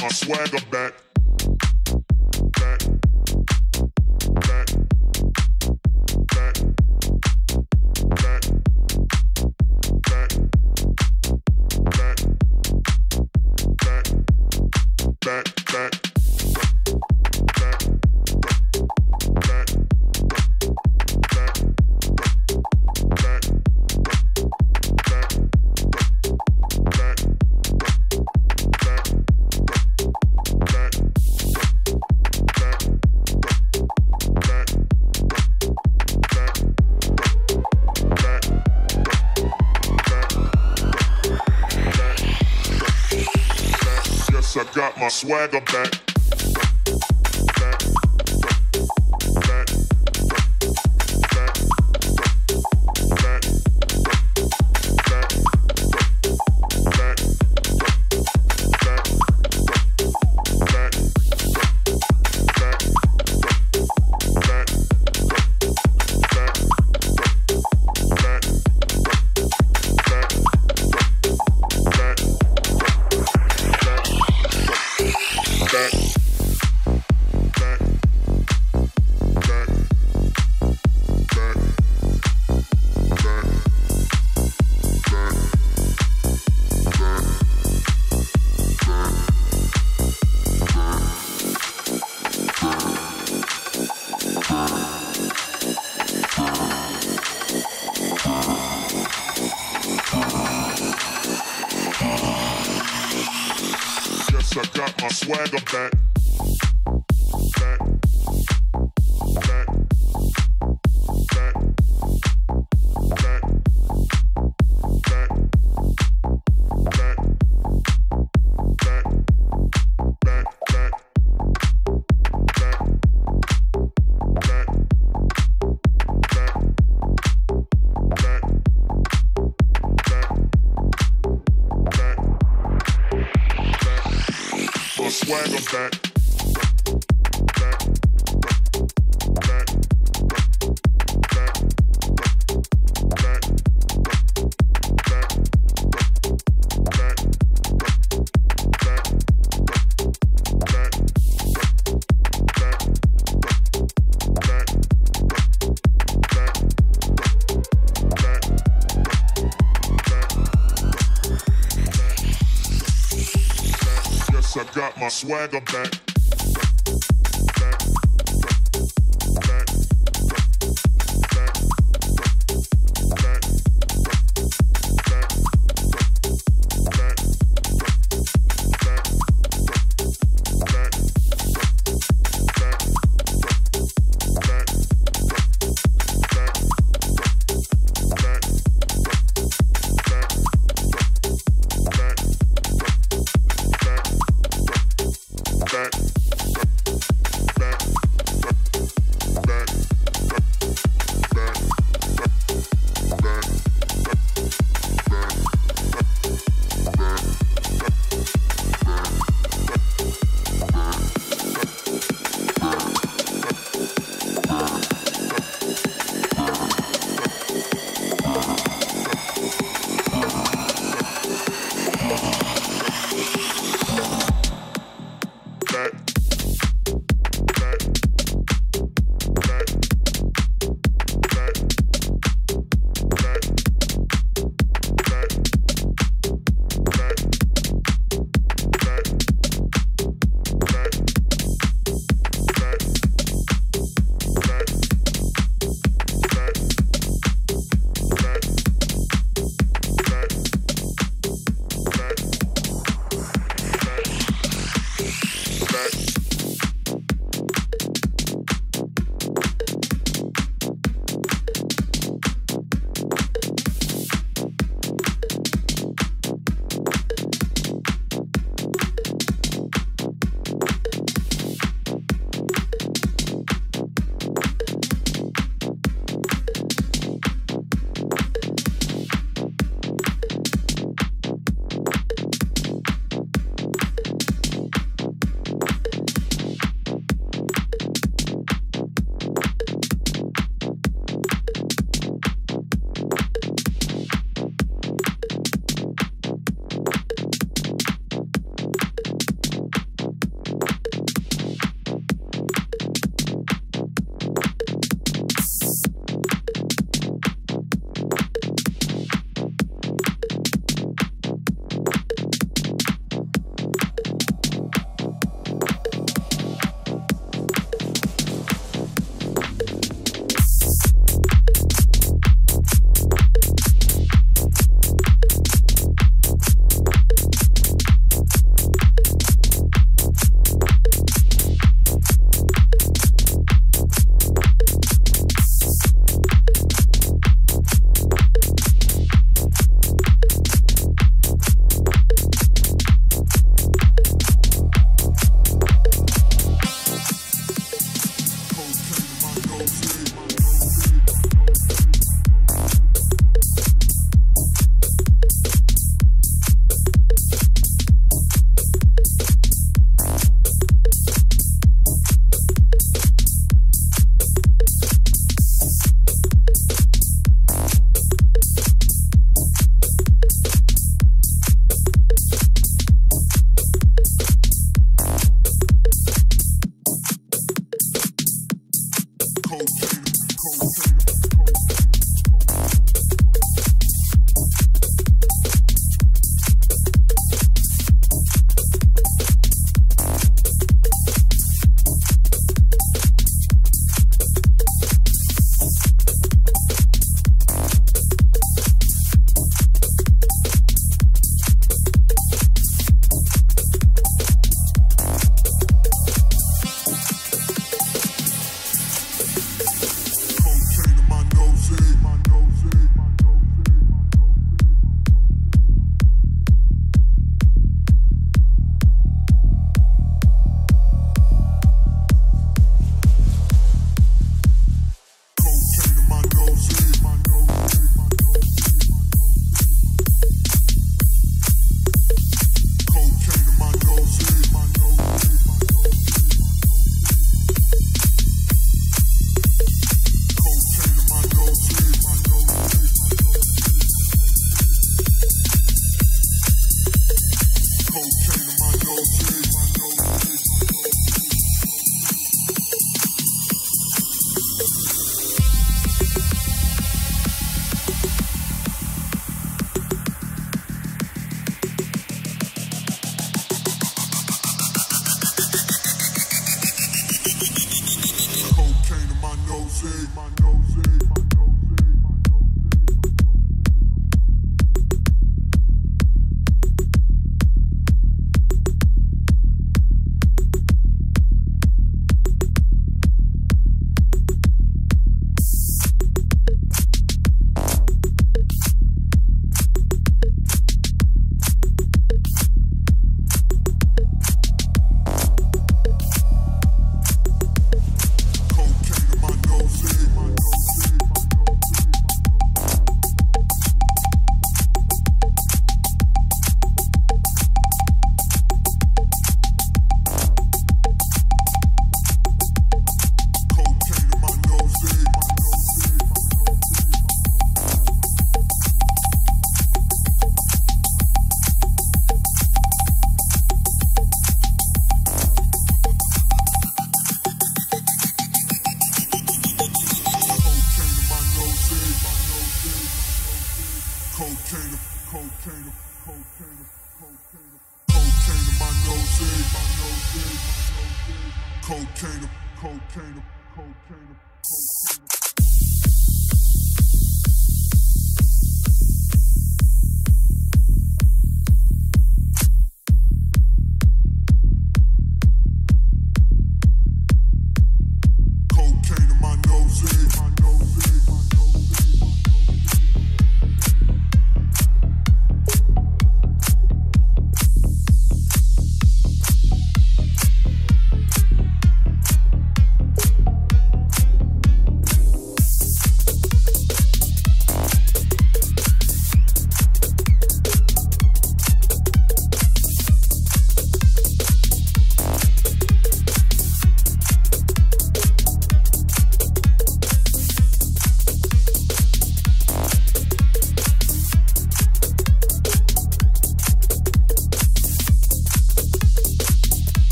my swagger back. swagger back. Swagger back. swagger back.